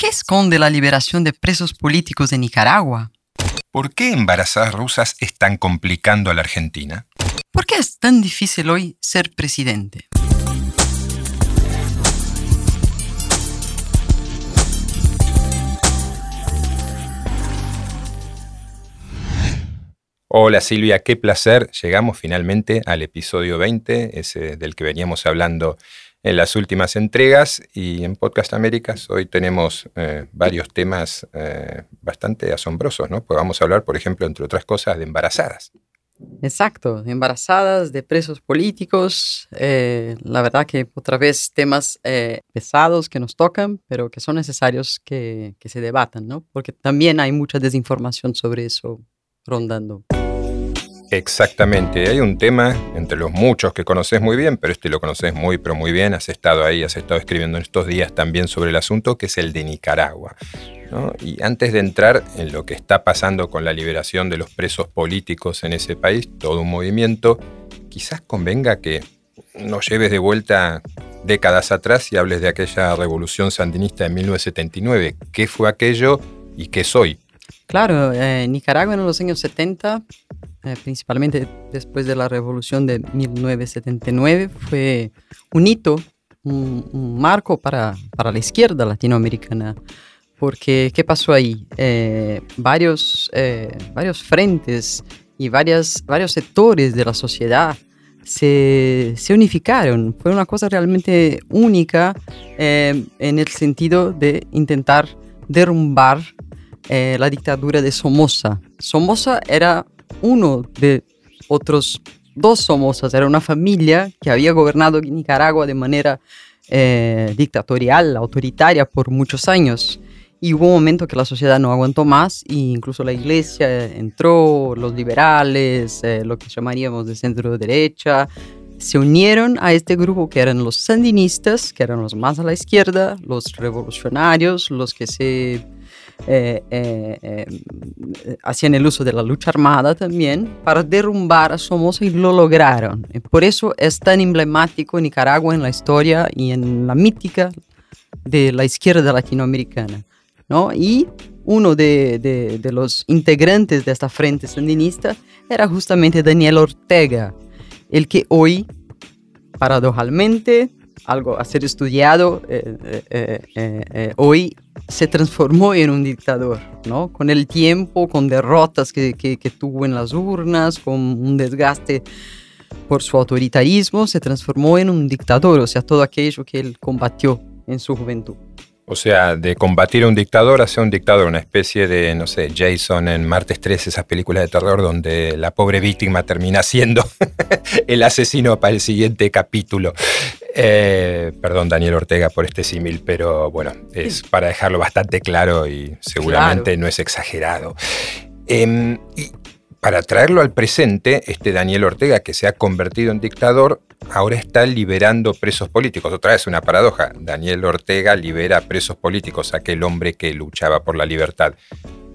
¿Qué esconde la liberación de presos políticos de Nicaragua? ¿Por qué embarazadas rusas están complicando a la Argentina? ¿Por qué es tan difícil hoy ser presidente? Hola Silvia, qué placer. Llegamos finalmente al episodio 20, ese del que veníamos hablando en las últimas entregas y en Podcast Américas hoy tenemos eh, varios temas eh, bastante asombrosos, ¿no? Pues vamos a hablar, por ejemplo, entre otras cosas, de embarazadas. Exacto, de embarazadas, de presos políticos, eh, la verdad que otra vez temas pesados que nos tocan, pero que son necesarios que, que se debatan, ¿no? Porque también hay mucha desinformación sobre eso rondando. Exactamente, hay un tema entre los muchos que conoces muy bien, pero este lo conoces muy, pero muy bien, has estado ahí, has estado escribiendo en estos días también sobre el asunto, que es el de Nicaragua. Y antes de entrar en lo que está pasando con la liberación de los presos políticos en ese país, todo un movimiento, quizás convenga que nos lleves de vuelta décadas atrás y hables de aquella revolución sandinista de 1979. ¿Qué fue aquello y qué soy? Claro, eh, Nicaragua en los años 70 eh, principalmente después de la revolución de 1979, fue un hito, un, marco para, para, la izquierda latinoamericana. Porque, ¿qué pasó ahí? Eh, varios, eh, varios frentes y varias, varios sectores de la sociedad se, se, unificaron. Fue una cosa realmente única en el sentido de intentar derrumbar la dictadura de Somoza. Somoza era uno de otros dos Somozas, era una familia que había gobernado Nicaragua de manera eh, dictatorial, autoritaria por muchos años. Y hubo un momento que la sociedad no aguantó más e incluso la iglesia entró, los liberales, eh, lo que llamaríamos de centro derecha, se unieron a este grupo que eran los sandinistas, que eran los más a la izquierda, los revolucionarios, los que se eh, eh, eh, hacían el uso de la lucha armada también para derrumbar a Somoza y lo lograron. por eso es tan emblemático Nicaragua en la historia y en la mítica de la izquierda latinoamericana. ¿no? Y uno de, de, de los integrantes de esta frente sandinista era justamente Daniel Ortega, el que hoy, paradojalmente, algo a ser estudiado, hoy se transformó en un dictador, ¿no? Con el tiempo, con derrotas que, que, tuvo en las urnas, con un desgaste por su autoritarismo, se transformó en un dictador, o sea, todo aquello que él combatió en su juventud. O sea, de combatir a un dictador a ser un dictador, una especie de, no sé, Jason en Martes 3, esas películas de terror donde la pobre víctima termina siendo el asesino para el siguiente capítulo. Eh, perdón, Daniel Ortega, por este símil, pero bueno, es para dejarlo bastante claro y seguramente no es exagerado. Em, y para traerlo al presente, este Daniel Ortega, que se ha convertido en dictador, ahora está liberando presos políticos. Otra vez una paradoja. Daniel Ortega libera presos políticos, aquel hombre que luchaba por la libertad.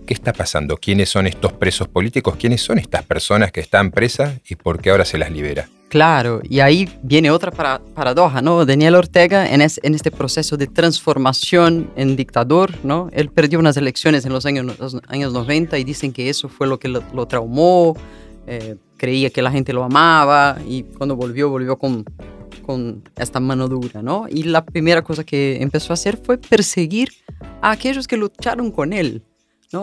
¿Qué está pasando? ¿Quiénes son estos presos políticos? ¿Quiénes son estas personas que están presas y por qué ahora se las libera? Claro, y ahí viene otra paradoja, ¿no? Daniel Ortega en, este proceso de transformación en dictador, ¿no? Él perdió unas elecciones en los años, años 90 y dicen que eso fue lo que lo, traumó, eh, creía que la gente lo amaba y cuando volvió, volvió con, con esta mano dura, ¿no? Y la primera cosa que empezó a hacer fue perseguir a aquellos que lucharon con él,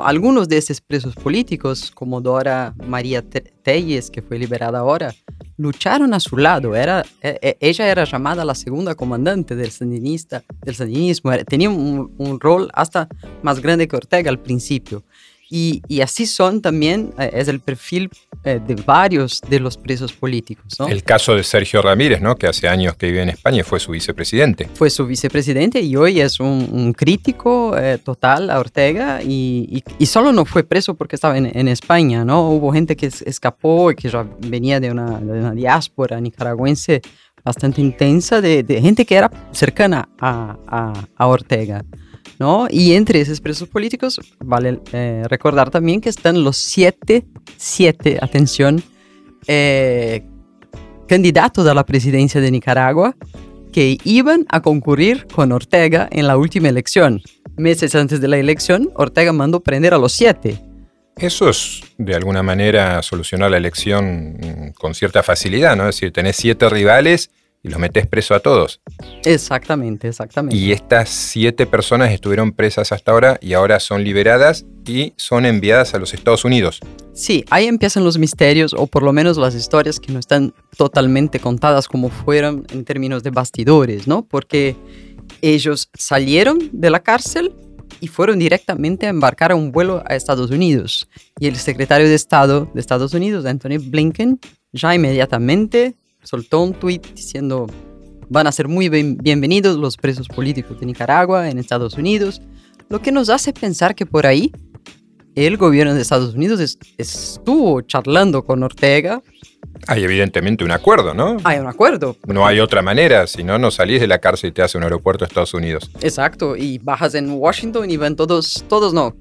algunos de estos presos políticos, como Dora María Telles, que fue liberada ahora, lucharon a su lado. Era, e, e, ella era llamada la segunda comandante del, sandinista, del sandinismo. tenía un, rol hasta más grande que Ortega al principio. Y, así son también, eh, es el perfil eh, de varios de los presos políticos. El caso de Sergio Ramírez, ¿no? que hace años que vive en España y fue su vicepresidente. Fue su vicepresidente y hoy es un, crítico eh, total a Ortega y, y, solo no fue preso porque estaba en, España, ¿no? Hubo gente que escapó y que ya venía de una, de una diáspora nicaragüense bastante intensa, de, de, gente que era cercana a, a, a Ortega. Y entre esos presos políticos, vale eh, recordar también que están los siete, siete, atención, eh, candidatos a la presidencia de Nicaragua que iban a concurrir con Ortega en la última elección. Meses antes de la elección, Ortega mandó prender a los siete. Eso es, de alguna manera, solucionar la elección mm, con cierta facilidad, ¿no? Es decir, tenés siete rivales y los metés preso a todos. Exactamente, exactamente. Y estas siete personas estuvieron presas hasta ahora y ahora son liberadas y son enviadas a los Estados Unidos. Sí, ahí empiezan los misterios o por lo menos las historias que no están totalmente contadas como fueron en términos de bastidores, ¿no? Porque ellos salieron de la cárcel y fueron directamente a embarcar a un vuelo a Estados Unidos. Y el secretario de Estado de Estados Unidos, Anthony Blinken, ya inmediatamente soltó un tuit diciendo van a ser muy bienvenidos los presos políticos de Nicaragua en Estados Unidos, lo que nos hace pensar que por ahí el gobierno de Estados Unidos estuvo charlando con Ortega. Hay evidentemente un acuerdo, ¿no? Hay un acuerdo. No hay otra manera, si no, no salís de la cárcel y te hace un aeropuerto a Estados Unidos. Exacto, y bajas en Washington y van todos, todos no,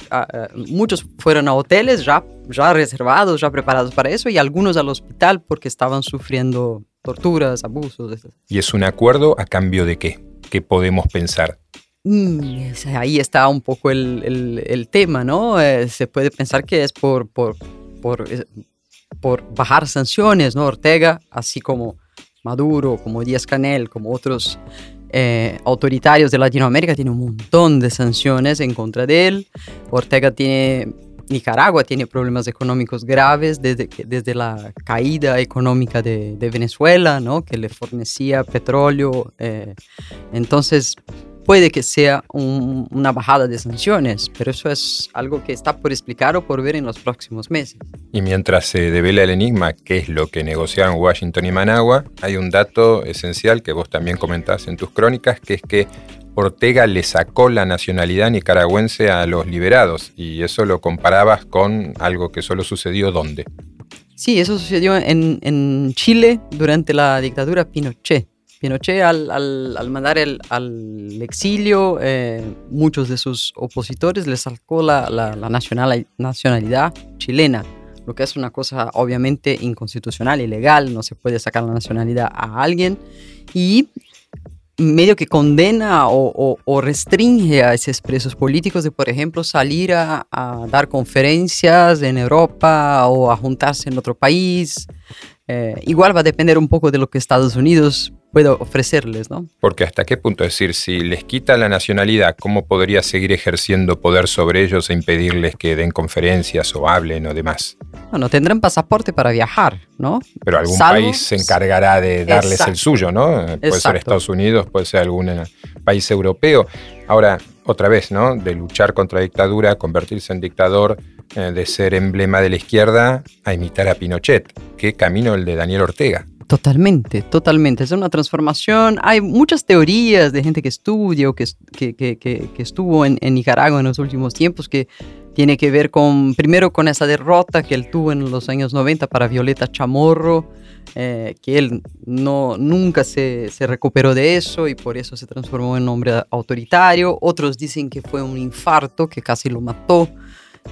muchos fueron a hoteles ya, ya reservados, ya preparados para eso, y algunos al hospital porque estaban sufriendo torturas, abusos. ¿Y es un acuerdo a cambio de qué? ¿Qué podemos pensar? Mm, ahí está un poco el, tema, ¿no? Eh, se puede pensar que es por, por, por, por, bajar sanciones, ¿no? Ortega, así como Maduro, como Díaz Canel, como otros eh, autoritarios de Latinoamérica, tiene un montón de sanciones en contra de él. Ortega tiene Nicaragua tiene problemas económicos graves desde, desde la caída económica de, Venezuela, ¿no? que le fornecía petróleo. Eh, entonces, puede que sea una bajada de sanciones, pero eso es algo que está por explicar o por ver en los próximos meses. Y mientras se devela el enigma, qué es lo que negociaron Washington y Managua, hay un dato esencial que vos también comentás en tus crónicas, que es que Ortega le sacó la nacionalidad nicaragüense a los liberados y eso lo comparabas con algo que solo sucedió ¿dónde? Sí, eso sucedió en, Chile durante la dictadura Pinochet. Pinochet al, mandar el, al exilio, eh, muchos de sus opositores le sacó la, la, nacionalidad chilena, lo que es una cosa obviamente inconstitucional, ilegal, no se puede sacar la nacionalidad a alguien. Y medio que condena o, restringe a esos presos políticos de, por ejemplo, salir a, dar conferencias en Europa o a juntarse en otro país. Eh, igual va a depender un poco de lo que Estados Unidos pueda ofrecerles, ¿no? Porque hasta qué punto, es decir, si les quita la nacionalidad, ¿cómo podría seguir ejerciendo poder sobre ellos e impedirles que den conferencias o hablen o demás? Bueno, tendrán pasaporte para viajar, ¿no? Pero algún país se encargará de darles el suyo, ¿no? Puede ser Estados Unidos, puede ser algún eh, país europeo. Ahora, otra vez, ¿no? De luchar contra la dictadura, convertirse en dictador, eh, de ser emblema de la izquierda, a imitar a Pinochet. ¿Qué camino el de Daniel Ortega? Totalmente, totalmente. Es una transformación. Hay muchas teorías de gente que estudia o que, que, estuvo en, Nicaragua en los últimos tiempos que tiene que ver con, primero con esa derrota que él tuvo en los años 90 para Violeta Chamorro, eh, que él no, nunca se, recuperó de eso y por eso se transformó en hombre autoritario. Otros dicen que fue un infarto que casi lo mató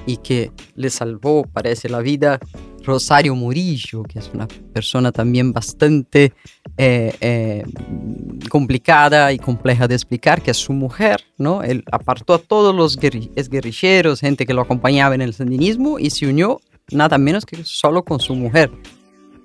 y que le salvó, parece, la vida Rosario Murillo, que es una persona también bastante eh, eh, complicada y compleja de explicar, que es su mujer, ¿no? Él apartó a todos los guerrilleros, gente que lo acompañaba en el sandinismo y se unió nada menos que solo con su mujer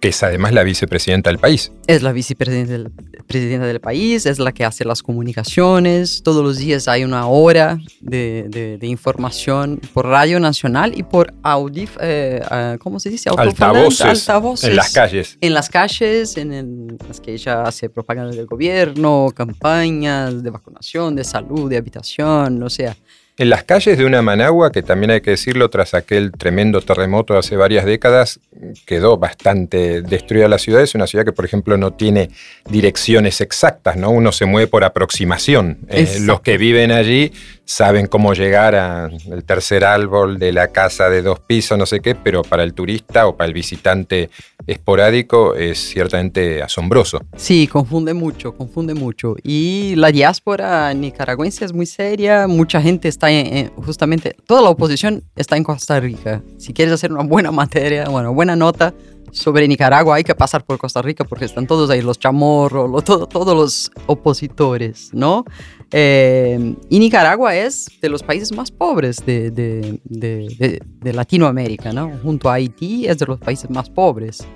es además la vicepresidenta del país. Es la vicepresidenta del, presidenta del país, es la que hace las comunicaciones. Todos los días hay una hora de, información por Radio Nacional y por audif, eh, ah, ¿cómo se dice? Altavoces, En las calles. En las calles, en, las que ella hace propaganda del gobierno, campañas de vacunación, de salud, de habitación, o sea. En las calles de una Managua, que también hay que decirlo, tras aquel tremendo terremoto hace varias décadas, quedó bastante destruida la ciudad. Es una ciudad que, por ejemplo, no tiene direcciones exactas, ¿no? Uno se mueve por aproximación. Eh, los que viven allí saben cómo llegar al tercer árbol de la casa de dos pisos, no sé qué, pero para el turista o para el visitante esporádico es ciertamente asombroso. Sí, confunde mucho, confunde mucho. Y la diáspora nicaragüense es muy seria, mucha gente está en, justamente, toda la oposición está en Costa Rica. Si quieres hacer una buena materia, bueno, buena nota, sobre Nicaragua hay que pasar por Costa Rica porque están todos ahí, los chamorros, todos los opositores, ¿no? Eh, y Nicaragua es de los países más pobres de, de, de, Latinoamérica, ¿no? Junto a Haití es de los países más pobres.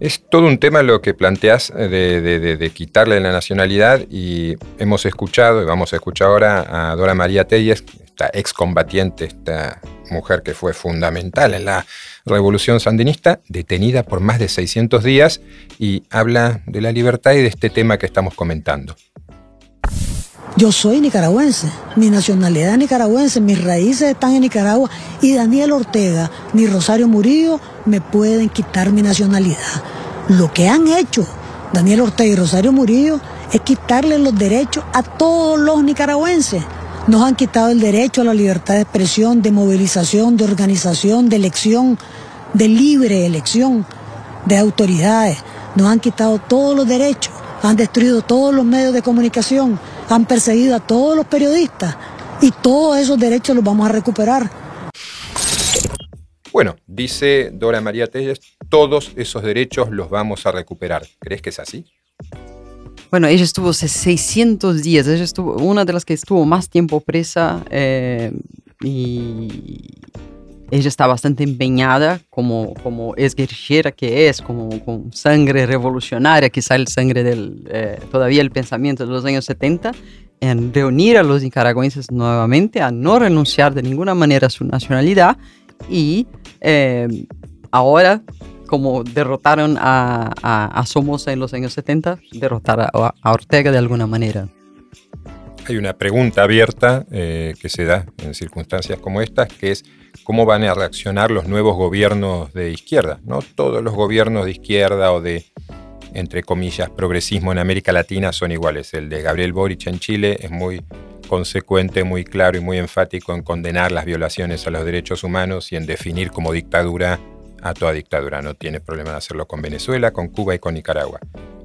Es todo un tema lo que planteas de, quitarle la nacionalidad y hemos escuchado, y vamos a escuchar ahora a Dora María Telles, esta excombatiente, esta mujer que fue fundamental en la revolución sandinista, detenida por más de 600 días y habla de la libertad y de este tema que estamos comentando. Yo soy nicaragüense, mi nacionalidad es nicaragüense, mis raíces están en Nicaragua y Daniel Ortega ni Rosario Murillo me pueden quitar mi nacionalidad. Lo que han hecho Daniel Ortega y Rosario Murillo es quitarle los derechos a todos los nicaragüenses. Nos han quitado el derecho a la libertad de expresión, de movilización, de organización, de elección, de libre elección de autoridades. Nos han quitado todos los derechos, han destruido todos los medios de comunicación, han perseguido a todos los periodistas y todos esos derechos los vamos a recuperar. Bueno, dice Dora María Telles, todos esos derechos los vamos a recuperar. ¿Crees que es así? Bueno, ella estuvo 600 días, ella estuvo una de las que estuvo más tiempo presa eh, y ella está bastante empeñada como, como guerrillera que es, como con sangre revolucionaria, quizá el sangre del, eh, todavía el pensamiento de los años 70, en reunir a los nicaragüenses nuevamente, a no renunciar de ninguna manera a su nacionalidad y eh, ahora como derrotaron a, Somoza en los años 70, derrotar a, Ortega de alguna manera. Hay una pregunta abierta eh, que se da en circunstancias como estas, que es cómo van a reaccionar los nuevos gobiernos de izquierda. No todos los gobiernos de izquierda o de, entre comillas, progresismo en América Latina son iguales. El de Gabriel Boric en Chile es muy consecuente, muy claro y muy enfático en condenar las violaciones a los derechos humanos y en definir como dictadura a toda dictadura. No tiene problema de hacerlo con Venezuela, con Cuba y con Nicaragua.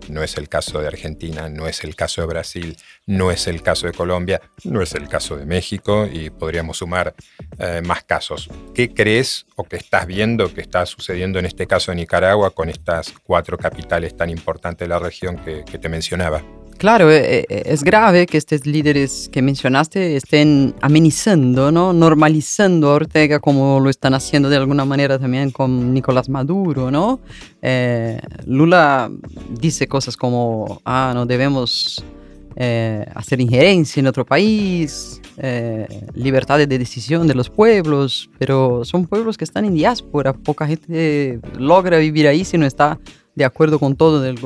No es el caso de Argentina, no es el caso de Brasil, no es el caso de Colombia, no es el caso de México y podríamos sumar eh, más casos. ¿Qué crees o qué estás viendo que está sucediendo en este caso de Nicaragua con estas cuatro capitales tan importantes de la región que te mencionaba? Claro, eh, eh, es grave que estos líderes que mencionaste estén amenizando, ¿no? normalizando a Ortega como lo están haciendo de alguna manera también con Nicolás Maduro. ¿no? Eh, Lula dice cosas como, ah, no debemos hacer injerencia en otro país, libertad de decisión de los pueblos, pero son pueblos que están en diáspora, poca gente logra vivir ahí si no está de acuerdo con todo del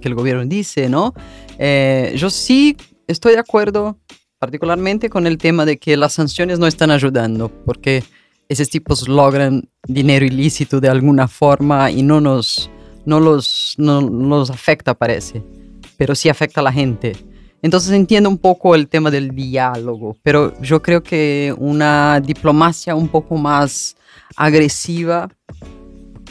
que el gobierno dice, ¿no? Eh, yo sí estoy de acuerdo particularmente con el tema de que las sanciones no están ayudando, porque esos tipos logran dinero ilícito de alguna forma y no nos, no los, no, nos afecta, parece, pero sí afecta a la gente. Entonces entiendo un poco el tema del diálogo, pero yo creo que una diplomacia un poco más agresiva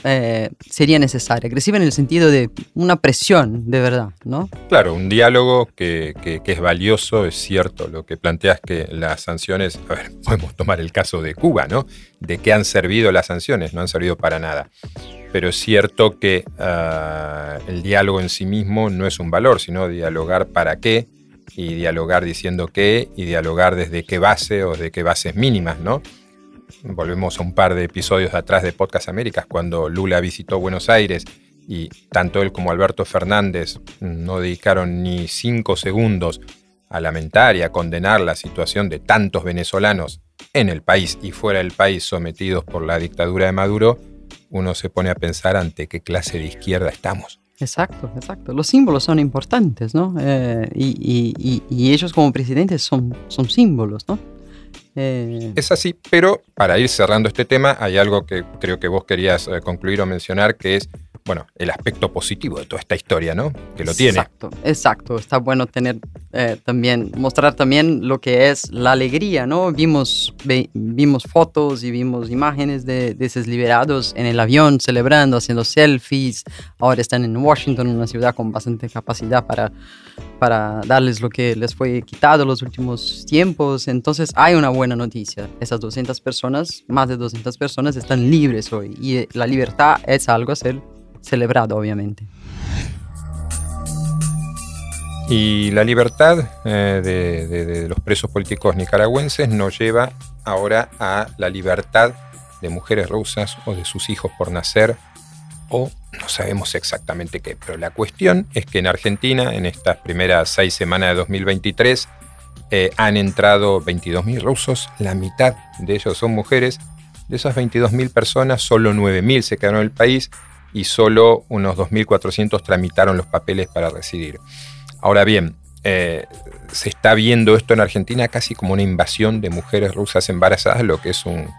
eh, sería necesaria. Agresiva en el sentido de una presión, de verdad, ¿no? Claro, un diálogo que, es valioso, es cierto. Lo que planteas que las sanciones, a ver, podemos tomar el caso de Cuba, ¿no? ¿De qué han servido las sanciones? No han servido para nada. Pero es cierto que ah, el diálogo en sí mismo no es un valor, sino dialogar para qué, y dialogar diciendo qué, y dialogar desde qué base o de qué bases mínimas, ¿no? Volvemos a un par de episodios atrás de Podcast Américas, cuando Lula visitó Buenos Aires y tanto él como Alberto Fernández no dedicaron ni cinco segundos a lamentar y a condenar la situación de tantos venezolanos en el país y fuera del país sometidos por la dictadura de Maduro, uno se pone a pensar ante qué clase de izquierda estamos. Exacto, exacto. Los símbolos son importantes, ¿no? Eh, y, ellos como presidentes son, son símbolos, ¿no? Eh, es así, pero para ir cerrando este tema, hay algo que creo que vos querías eh, concluir o mencionar, que es bueno, el aspecto positivo de toda esta historia, ¿no? Que lo tiene. Exacto, exacto. Está bueno tener eh, también, mostrar también lo que es la alegría, ¿no? Vimos, vimos fotos y vimos imágenes de, de, esos liberados en el avión celebrando, haciendo selfies. Ahora están en Washington, una ciudad con bastante capacidad para, para darles lo que les fue quitado los últimos tiempos. Entonces hay una buena noticia. Esas 200 personas, más de 200 personas, están libres hoy. Y eh, la libertad es algo a ser celebrado, obviamente. Y la libertad eh, de, los presos políticos nicaragüenses nos lleva ahora a la libertad de mujeres rusas o de sus hijos por nacer o no sabemos exactamente qué, pero la cuestión es que en Argentina, en estas primeras seis semanas de 2023, eh, han entrado 22.000 rusos, la mitad de ellos son mujeres. De esas 22.000 personas, solo 9.000 se quedaron en el país y solo unos 2.400 tramitaron los papeles para residir. Ahora bien, eh, se está viendo esto en Argentina casi como una invasión de mujeres rusas embarazadas, lo que es un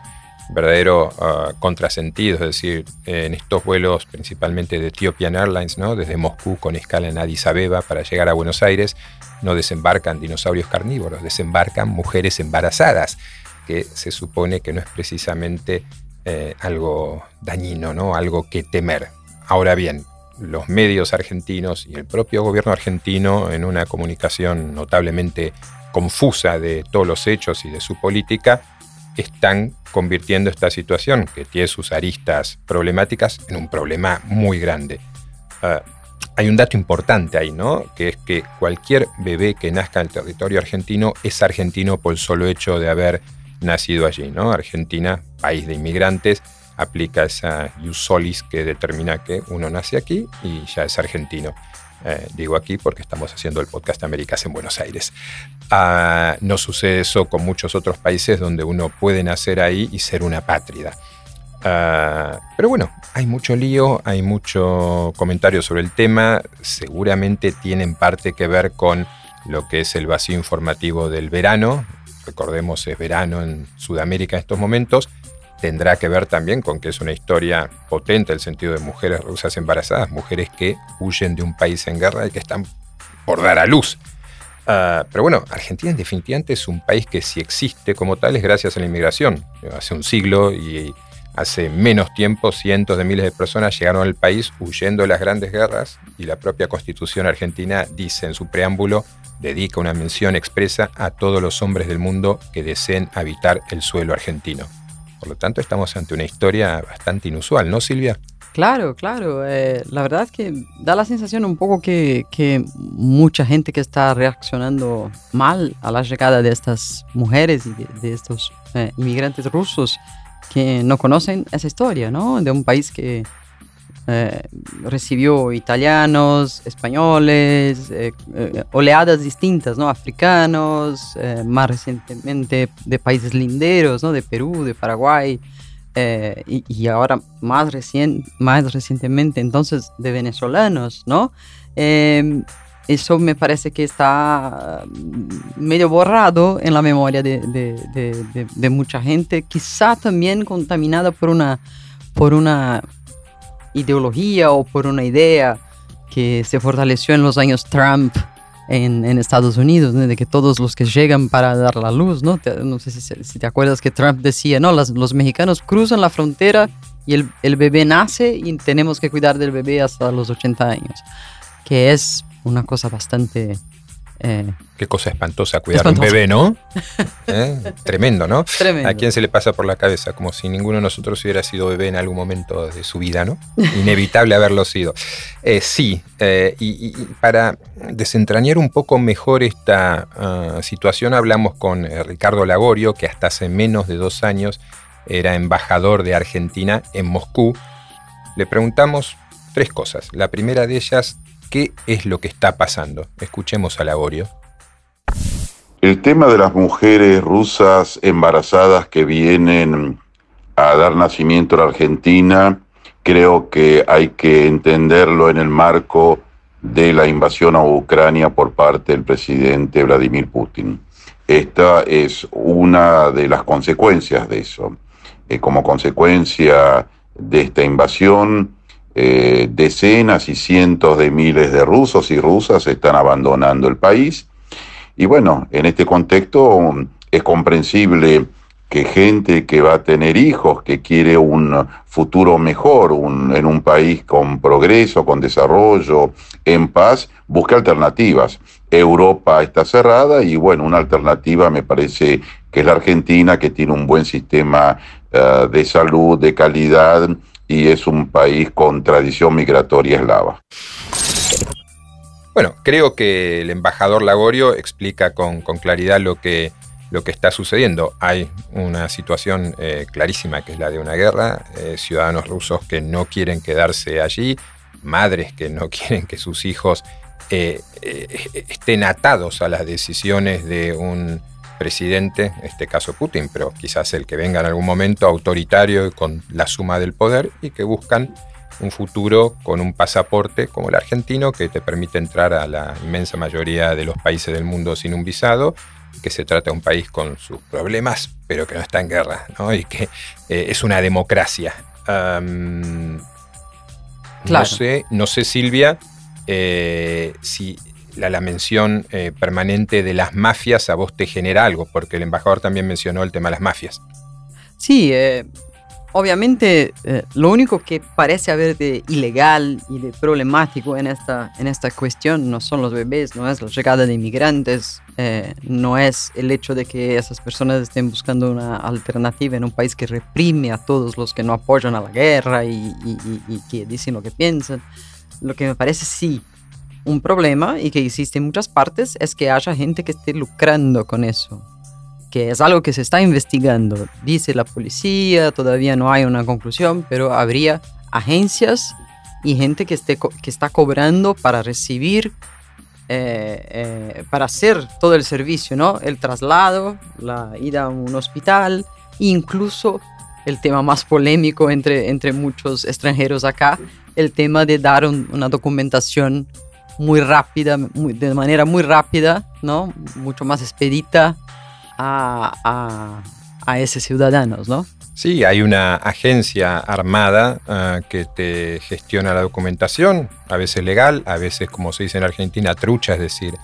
verdadero uh, contrasentido, es decir, en estos vuelos principalmente de Ethiopian Airlines, ¿no? desde Moscú con escala en Addis Abeba para llegar a Buenos Aires, no desembarcan dinosaurios carnívoros, desembarcan mujeres embarazadas, que se supone que no es precisamente eh, algo dañino, ¿no? algo que temer. Ahora bien, los medios argentinos y el propio gobierno argentino, en una comunicación notablemente confusa de todos los hechos y de su política, están convirtiendo esta situación, que tiene sus aristas problemáticas, en un problema muy grande. Ah, hay un dato importante ahí, ¿no? Que es que cualquier bebé que nazca en el territorio argentino es argentino por el solo hecho de haber nacido allí, ¿no? Argentina, país de inmigrantes, aplica esa ius solis que determina que uno nace aquí y ya es argentino. Eh, digo aquí porque estamos haciendo el podcast Américas en Buenos Aires. Ah, no sucede eso con muchos otros países donde uno puede nacer ahí y ser una pátrida. Ah, pero bueno, hay mucho lío, hay mucho comentario sobre el tema, seguramente tienen parte que ver con lo que es el vacío informativo del verano, recordemos es verano en Sudamérica en estos momentos, tendrá que ver también con que es una historia potente el sentido de mujeres rusas embarazadas, mujeres que huyen de un país en guerra y que están por dar a luz. Ah, pero bueno, Argentina en definitiva es un país que si existe como tal es gracias a la inmigración. Hace un siglo y hace menos tiempo cientos de miles de personas llegaron al país huyendo de las grandes guerras y la propia constitución argentina dice en su preámbulo, dedica una mención expresa a todos los hombres del mundo que deseen habitar el suelo argentino. Por lo tanto, estamos ante una historia bastante inusual, ¿no, Silvia? Claro, claro. Eh, la verdad es que da la sensación un poco que, mucha gente que está reaccionando mal a la llegada de estas mujeres y de, estos eh, inmigrantes rusos que no conocen esa historia, ¿no? De un país que eh, recibió italianos, españoles, eh, eh, oleadas distintas, ¿no? Africanos, más recientemente de países linderos, ¿no? De Perú, de Paraguay, y, ahora más, recien, más recientemente entonces de venezolanos, ¿no? Eso me parece que está medio borrado en la memoria de mucha gente, quizá también contaminada por una, por una ideología o por una idea que se fortaleció en los años Trump en, Estados Unidos, de que todos los que llegan para dar la luz, ¿no? no sé si, te acuerdas que Trump decía, no, los mexicanos cruzan la frontera y el, el, bebé nace y tenemos que cuidar del bebé hasta los 80 años, que es una cosa bastante eh, Qué cosa espantosa cuidar un bebé, ¿no? ¿Eh? Tremendo, ¿no? Tremendo. ¿A quién se le pasa por la cabeza? Como si ninguno de nosotros hubiera sido bebé en algún momento de su vida, ¿no? Inevitable haberlo sido. Eh, sí, y, para desentrañar un poco mejor esta ah, situación, hablamos con Ricardo Lagorio, que hasta hace menos de dos años era embajador de Argentina en Moscú. Le preguntamos tres cosas. La primera de ellas, ¿Qué es lo que está pasando? Escuchemos a Laborio. El tema de las mujeres rusas embarazadas que vienen a dar nacimiento a la Argentina, creo que hay que entenderlo en el marco de la invasión a Ucrania por parte del presidente Vladimir Putin. Esta es una de las consecuencias de eso. Eh, como consecuencia de esta invasión, eh, decenas y cientos de miles de rusos y rusas están abandonando el país. Y bueno, en este contexto es comprensible que gente que va a tener hijos, que quiere un futuro mejor, en un país con progreso, con desarrollo, en paz, busque alternativas. Europa está cerrada y bueno, una alternativa me parece que es la Argentina, que tiene un buen sistema eh, de salud, de calidad y es un país con tradición migratoria eslava. Bueno, creo que el embajador Lagorio explica con, claridad lo que, lo que está sucediendo. Hay una situación eh, clarísima que es la de una guerra, eh, ciudadanos rusos que no quieren quedarse allí, madres que no quieren que sus hijos eh, estén atados a las decisiones de un presidente, en este caso Putin, pero quizás el que venga en algún momento autoritario y con la suma del poder y que buscan un futuro con un pasaporte como el argentino que te permite entrar a la inmensa mayoría de los países del mundo sin un visado, que se trata de un país con sus problemas, pero que no está en guerra, ¿no? y que eh, es una democracia. No sé, no sé, Silvia, eh, si la, mención eh, permanente de las mafias a vos te genera algo, porque el embajador también mencionó el tema de las mafias. Sí, eh, obviamente eh, lo único que parece haber de ilegal y de problemático en esta, en esta cuestión no son los bebés, no es la llegada de inmigrantes, no es el hecho de que esas personas estén buscando una alternativa en un país que reprime a todos los que no apoyan a la guerra y, y que dicen lo que piensan. Lo que me parece sí un problema y que existe en muchas partes es que haya gente que esté lucrando con eso, que es algo que se está investigando. Dice la policía, todavía no hay una conclusión, pero habría agencias y gente que, esté, que está cobrando para recibir, eh, eh, para hacer todo el servicio, ¿no? El traslado, la ida a un hospital, incluso el tema más polémico entre, entre muchos extranjeros acá, el tema de dar una documentación muy rápida, de manera muy rápida, ¿no? Mucho más expedita a, a, a esos ciudadanos, ¿no? Sí, hay una agencia armada ah, que te gestiona la documentación, a veces legal, a veces, como se dice en Argentina, trucha, es decir,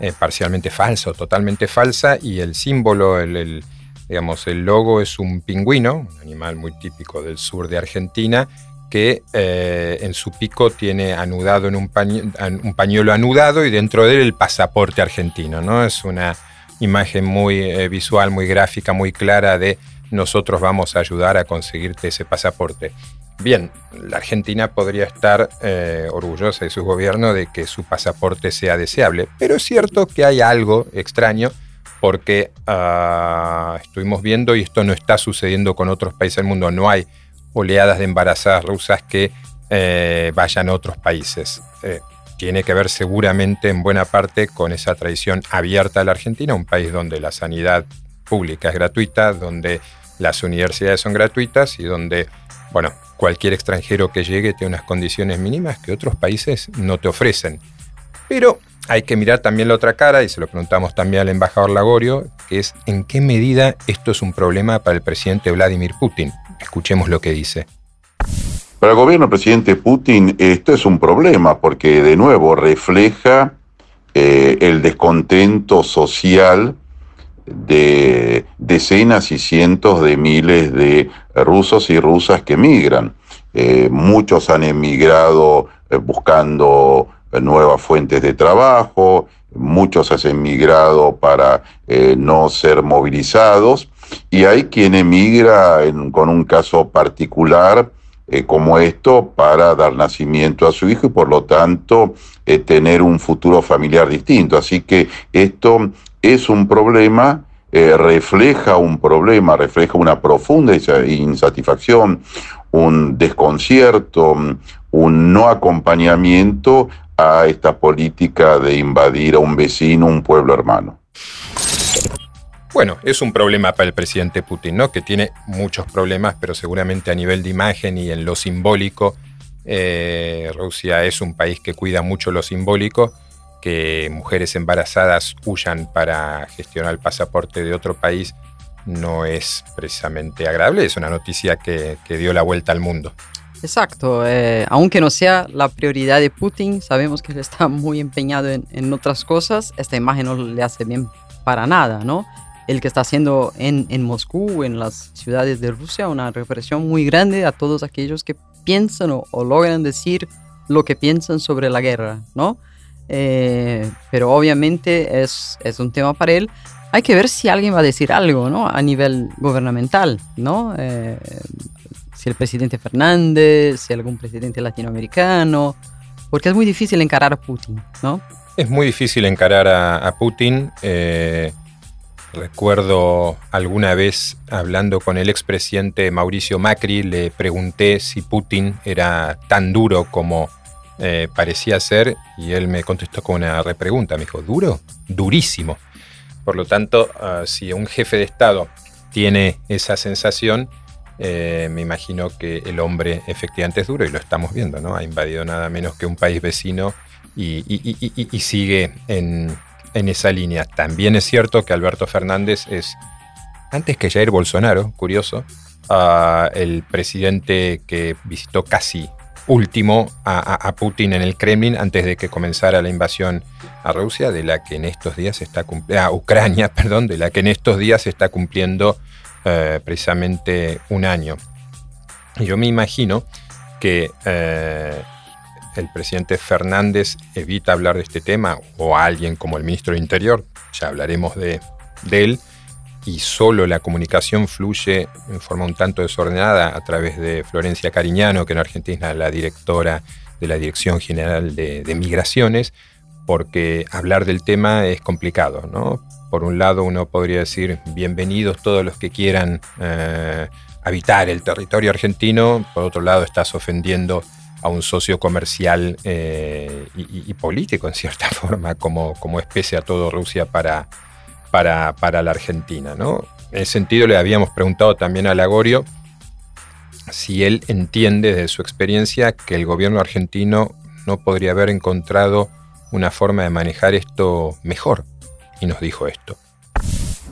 eh, parcialmente falsa o totalmente falsa, y el símbolo, el, digamos, el logo es un pingüino, un animal muy típico del sur de Argentina, que eh, en su pico tiene anudado en un, pañuelo anudado y dentro de él el pasaporte argentino. ¿no? Es una imagen muy eh, visual, muy gráfica, muy clara de nosotros vamos a ayudar a conseguirte ese pasaporte. Bien, la Argentina podría estar eh, orgullosa de su gobierno de que su pasaporte sea deseable, pero es cierto que hay algo extraño porque ah, estuvimos viendo y esto no está sucediendo con otros países del mundo, no hay oleadas de embarazadas rusas que eh, vayan a otros países. Eh, tiene que ver seguramente en buena parte con esa tradición abierta de la Argentina, un país donde la sanidad pública es gratuita, donde las universidades son gratuitas y donde, bueno, cualquier extranjero que llegue tiene unas condiciones mínimas que otros países no te ofrecen. Pero hay que mirar también la otra cara, y se lo preguntamos también al embajador Lagorio, que es en qué medida esto es un problema para el presidente Vladimir Putin. Escuchemos lo que dice. Para el gobierno del presidente Putin esto es un problema porque de nuevo refleja eh, el descontento social de decenas y cientos de miles de rusos y rusas que emigran. Eh, muchos han emigrado eh, buscando nuevas fuentes de trabajo, muchos han emigrado para no ser movilizados y hay quien emigra con un caso particular eh, como esto para dar nacimiento a su hijo y por lo tanto eh, tener un futuro familiar distinto. Así que esto es un problema, eh, refleja un problema, refleja una profunda insatisfacción, un desconcierto, un no acompañamiento a esta política de invadir a un vecino, un pueblo hermano. Bueno, es un problema para el presidente Putin, ¿no? Que tiene muchos problemas, pero seguramente a nivel de imagen y en lo simbólico, eh, Rusia es un país que cuida mucho lo simbólico, que mujeres embarazadas huyan para gestionar el pasaporte de otro país no es precisamente agradable, es una noticia que, dio la vuelta al mundo. Exacto, eh, aunque no sea la prioridad de Putin, sabemos que él está muy empeñado en, en, otras cosas, esta imagen no le hace bien para nada, ¿no? El que está haciendo en, en Moscú, en las ciudades de Rusia, una represión muy grande a todos aquellos que piensan o, o logran decir lo que piensan sobre la guerra, ¿no? Eh, pero obviamente es, es, un tema para él. Hay que ver si alguien va a decir algo, ¿no? A nivel gubernamental, ¿no? Eh, si el presidente Fernández, si algún presidente latinoamericano, porque es muy difícil encarar a Putin, ¿no? Es muy difícil encarar a, a Putin. Eh, recuerdo alguna vez hablando con el expresidente Mauricio Macri, le pregunté si Putin era tan duro como eh, parecía ser y él me contestó con una repregunta. Me dijo, ¿duro? Durísimo. Por lo tanto, uh, si un jefe de Estado tiene esa sensación, eh, me imagino que el hombre efectivamente es duro y lo estamos viendo, ¿no? Ha invadido nada menos que un país vecino y, y, y, y sigue en, en, esa línea. También es cierto que Alberto Fernández es, antes que Jair Bolsonaro, curioso, uh, el presidente que visitó casi último a, Putin en el Kremlin antes de que comenzara la invasión a Rusia, de la que en estos días está a Ucrania, perdón, de la que en estos días está cumpliendo eh, precisamente un año. Yo me imagino que eh, el presidente Fernández evita hablar de este tema, o alguien como el ministro de Interior, ya hablaremos de, él, y solo la comunicación fluye en forma un tanto desordenada a través de Florencia Cariñano, que en Argentina es la directora de la Dirección General de, Migraciones, porque hablar del tema es complicado. Por un lado, uno podría decir, bienvenidos todos los que quieran eh, habitar el territorio argentino, por otro lado, estás ofendiendo a un socio comercial eh, y, político, en cierta forma, como, como especie a todo Rusia para, para, para la Argentina. ¿no? En ese sentido, le habíamos preguntado también a Lagorio si él entiende desde su experiencia que el gobierno argentino no podría haber encontrado una forma de manejar esto mejor y nos dijo esto.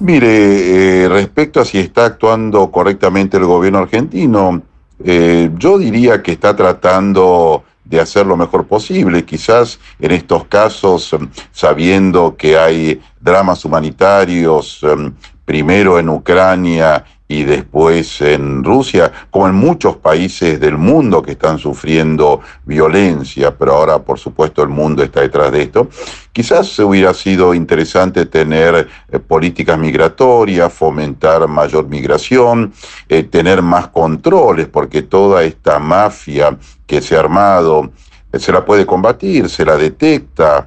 Mire, eh, respecto a si está actuando correctamente el gobierno argentino, eh, yo diría que está tratando de hacer lo mejor posible. Quizás en estos casos, sabiendo que hay dramas humanitarios, primero en Ucrania y después en Rusia, como en muchos países del mundo que están sufriendo violencia, pero ahora por supuesto el mundo está detrás de esto, quizás hubiera sido interesante tener eh, políticas migratorias, fomentar mayor migración, eh, tener más controles, porque toda esta mafia que se ha armado eh, se la puede combatir, se la detecta,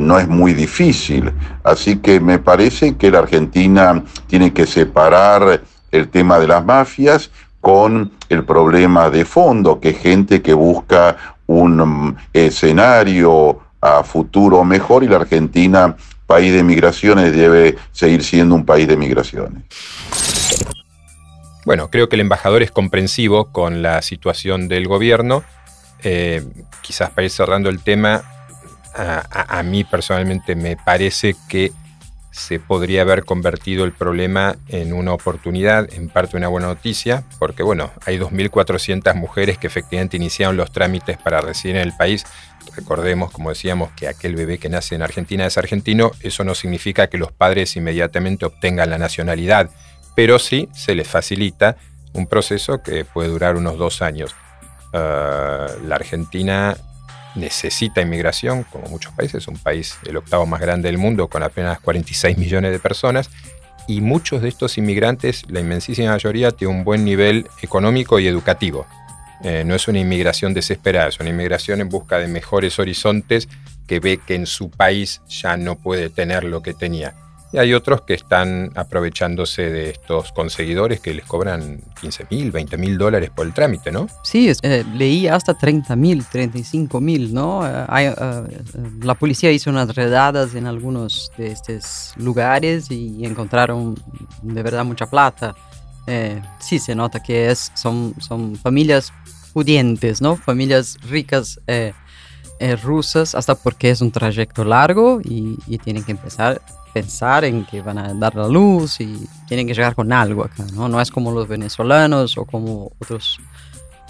no es muy difícil. Así que me parece que la Argentina tiene que separar el tema de las mafias con el problema de fondo, que es gente que busca un um, escenario a futuro mejor y la Argentina, país de migraciones, debe seguir siendo un país de migraciones. Bueno, creo que el embajador es comprensivo con la situación del gobierno. Eh, quizás para ir cerrando el tema, a mí personalmente me parece que se podría haber convertido el problema en una oportunidad, en parte una buena noticia, porque bueno, hay 2.400 mujeres que efectivamente iniciaron los trámites para residir en el país. Recordemos, como decíamos, que aquel bebé que nace en Argentina es argentino, eso no significa que los padres inmediatamente obtengan la nacionalidad, pero sí se les facilita un proceso que puede durar unos dos años. Uh, la Argentina necesita inmigración, como muchos países, es un país el octavo más grande del mundo con apenas 46 millones de personas, y muchos de estos inmigrantes, la inmensísima mayoría, tiene un buen nivel económico y educativo. Eh, no es una inmigración desesperada, es una inmigración en busca de mejores horizontes que ve que en su país ya no puede tener lo que tenía. Y hay otros que están aprovechándose de estos conseguidores que les cobran 15 mil, 20 mil dólares por el trámite, ¿no? Sí, eh, leí hasta 30 mil, 35 mil, ¿no? Eh, hay, uh, la policía hizo unas redadas en algunos de estos lugares y encontraron de verdad mucha plata. Eh, sí, se nota que es, son, familias pudientes, ¿no? Familias ricas eh, rusas, hasta porque es un trayecto largo y tienen que empezar pensar en que van a dar la luz y tienen que llegar con algo acá, ¿no? No es como los venezolanos o como otros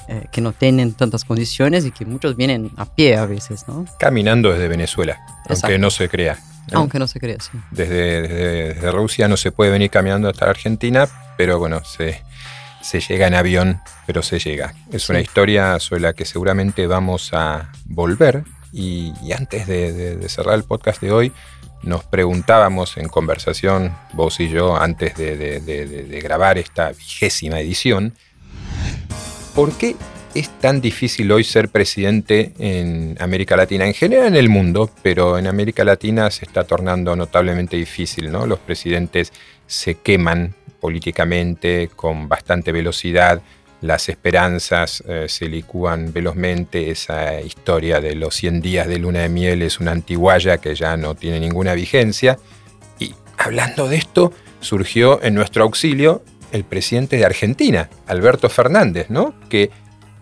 eh, que no tienen tantas condiciones y que muchos vienen a pie a veces, ¿no? Caminando desde Venezuela, aunque no se crea. Aunque no se crea, sí. Desde, desde, Rusia no se puede venir caminando hasta Argentina, pero bueno, se, se llega en avión, pero se llega. Es una historia sobre la que seguramente vamos a volver. Y, antes de, cerrar el podcast de hoy, nos preguntábamos en conversación, vos y yo, antes de, grabar esta vigésima edición, ¿por qué es tan difícil hoy ser presidente en América Latina? En general en el mundo, pero en América Latina se está tornando notablemente difícil, ¿no? Los presidentes se queman políticamente con bastante velocidad, las esperanzas eh, se licúan velozmente, esa historia de los 100 días de luna de miel es una antiguaya que ya no tiene ninguna vigencia. Y hablando de esto, surgió en nuestro auxilio el presidente de Argentina, Alberto Fernández, ¿no? que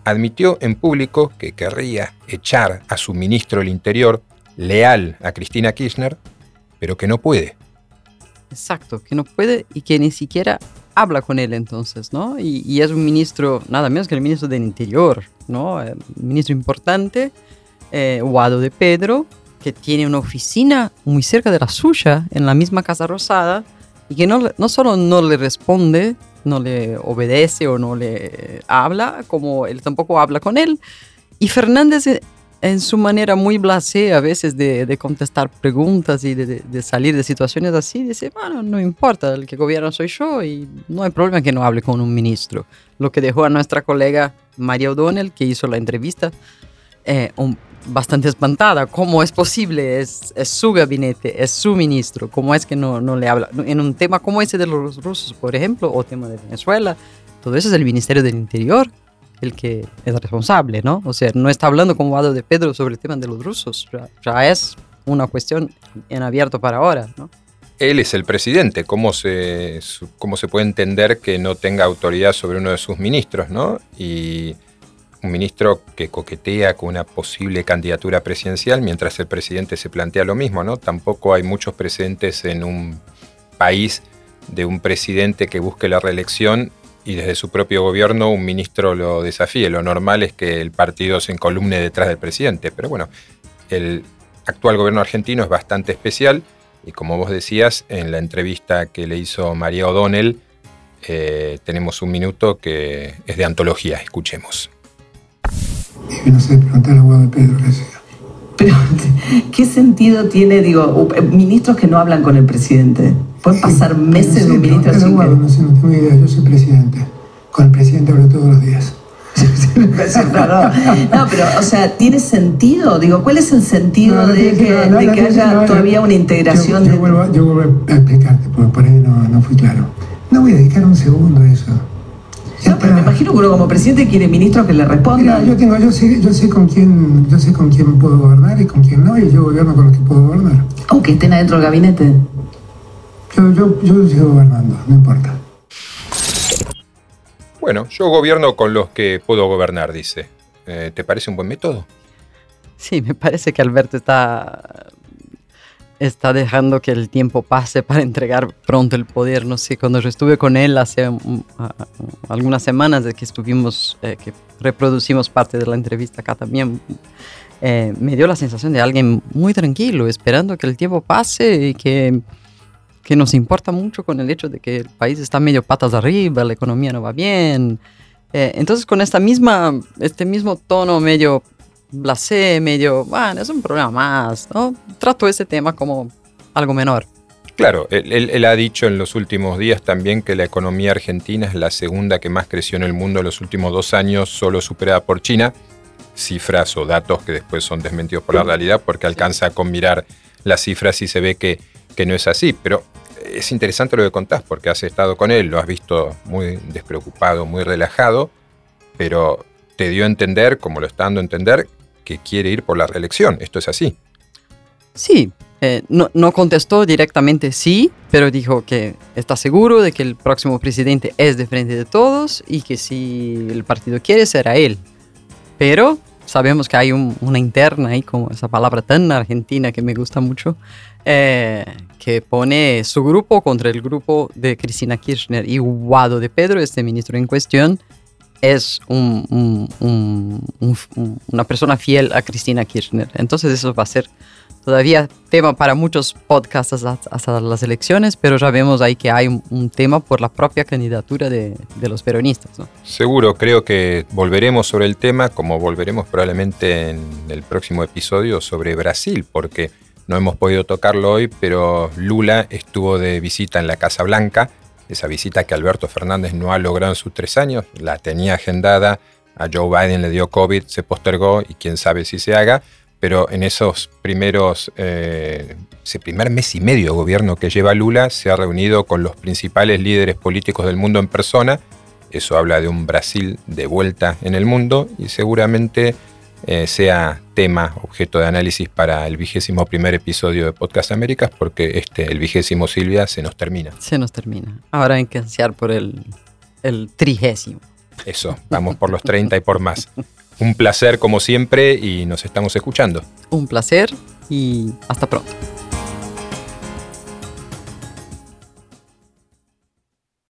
admitió en público que querría echar a su ministro del Interior, leal a Cristina Kirchner, pero que no puede. Exacto, que no puede y que ni siquiera habla con él entonces, ¿no? Y, es un ministro, nada menos que el ministro del Interior, ¿no? Un eh, ministro importante, eh, Guado de Pedro, que tiene una oficina muy cerca de la suya, en la misma Casa Rosada, y que no, no solo no le responde, no le obedece o no le habla, como él tampoco habla con él. Y Fernández eh, en su manera muy blasé a veces de, contestar preguntas y de, salir de situaciones así, dice, bueno, no importa, el que gobierna soy yo y no hay problema que no hable con un ministro. Lo que dejó a nuestra colega María O'Donnell, que hizo la entrevista, eh, bastante espantada. ¿Cómo es posible? Es, es, su gabinete, es su ministro. ¿Cómo es que no, no le habla? En un tema como ese de los rusos, por ejemplo, o tema de Venezuela, todo eso es el Ministerio del Interior el que es responsable, ¿no? O sea, no está hablando como Vado de Pedro sobre el tema de los rusos, ya, es una cuestión en abierto para ahora, ¿no? Él es el presidente, ¿Cómo se, ¿cómo se puede entender que no tenga autoridad sobre uno de sus ministros, ¿no? Y un ministro que coquetea con una posible candidatura presidencial mientras el presidente se plantea lo mismo, ¿no? Tampoco hay muchos precedentes en un país de un presidente que busque la reelección y desde su propio gobierno un ministro lo desafíe. Lo normal es que el partido se encolumne detrás del presidente, pero bueno, el actual gobierno argentino es bastante especial y como vos decías en la entrevista que le hizo María O'Donnell, eh, tenemos un minuto que es de antología, escuchemos. No sé, preguntar a Pedro qué Pero, ¿qué sentido tiene, digo, ministros que no hablan con el presidente? Pueden pasar meses de un ministro sin que... No sé, no tengo idea, yo soy presidente. Con el presidente hablo todos los días. no, pero, o sea, ¿tiene sentido? Digo, ¿cuál es el sentido de, que, de que haya todavía una integración? Yo, vuelvo, a explicarte, porque por ahí no, no fui claro. No voy a dedicar un segundo a eso. No, pero me imagino que uno como presidente quiere ministros que le respondan. yo tengo, yo sé, yo sé con quién, yo sé con quién puedo gobernar y con quién no, y yo gobierno con los que puedo gobernar. Aunque estén adentro del gabinete. Yo, yo, yo sigo gobernando, no importa. Bueno, yo gobierno con los que puedo gobernar, dice. Eh, ¿Te parece un buen método? Sí, me parece que Alberto está, está dejando que el tiempo pase para entregar pronto el poder. No sé, cuando yo estuve con él hace algunas semanas de que estuvimos, eh, que reproducimos parte de la entrevista acá también, eh, me dio la sensación de alguien muy tranquilo, esperando que el tiempo pase y que que nos importa mucho con el hecho de que el país está medio patas arriba, la economía no va bien. Eh, entonces con esta misma, este mismo tono medio blasé, medio, bueno, es un problema más, ¿no? Trato ese tema como algo menor. Claro, él, él, ha dicho en los últimos días también que la economía argentina es la segunda que más creció en el mundo en los últimos dos años, solo superada por China. Cifras o datos que después son desmentidos por la realidad porque alcanza con mirar las cifras y se ve que, que no es así. Pero es interesante lo que contás porque has estado con él, lo has visto muy despreocupado, muy relajado, pero te dio a entender, como lo está dando a entender, que quiere ir por la reelección. ¿Esto es así? Sí, eh, no, no, contestó directamente sí, pero dijo que está seguro de que el próximo presidente es de frente de todos y que si el partido quiere será él. Pero sabemos que hay una interna ahí, como esa palabra tan argentina que me gusta mucho, eh, que pone su grupo contra el grupo de Cristina Kirchner y Guado de Pedro, este ministro en cuestión, es un, un, un, una persona fiel a Cristina Kirchner. Entonces eso va a ser todavía tema para muchos podcasts hasta, las elecciones, pero ya vemos ahí que hay un, tema por la propia candidatura de, los peronistas. Seguro, creo que volveremos sobre el tema, como volveremos probablemente en el próximo episodio sobre Brasil, porque no hemos podido tocarlo hoy, pero Lula estuvo de visita en la Casa Blanca, esa visita que Alberto Fernández no ha logrado en sus tres años, la tenía agendada, a Joe Biden le dio COVID, se postergó y quién sabe si se haga, pero en esos primeros, eh, ese primer mes y medio de gobierno que lleva Lula, se ha reunido con los principales líderes políticos del mundo en persona. Eso habla de un Brasil de vuelta en el mundo y seguramente eh, sea tema, objeto de análisis para el vigésimo primer episodio de Podcast Américas, porque este, el vigésimo Silvia, se nos termina. Se nos termina. Ahora hay que ansiar por el, el trigésimo. Eso, vamos por los 30 y por más. Un placer como siempre y nos estamos escuchando. Un placer y hasta pronto.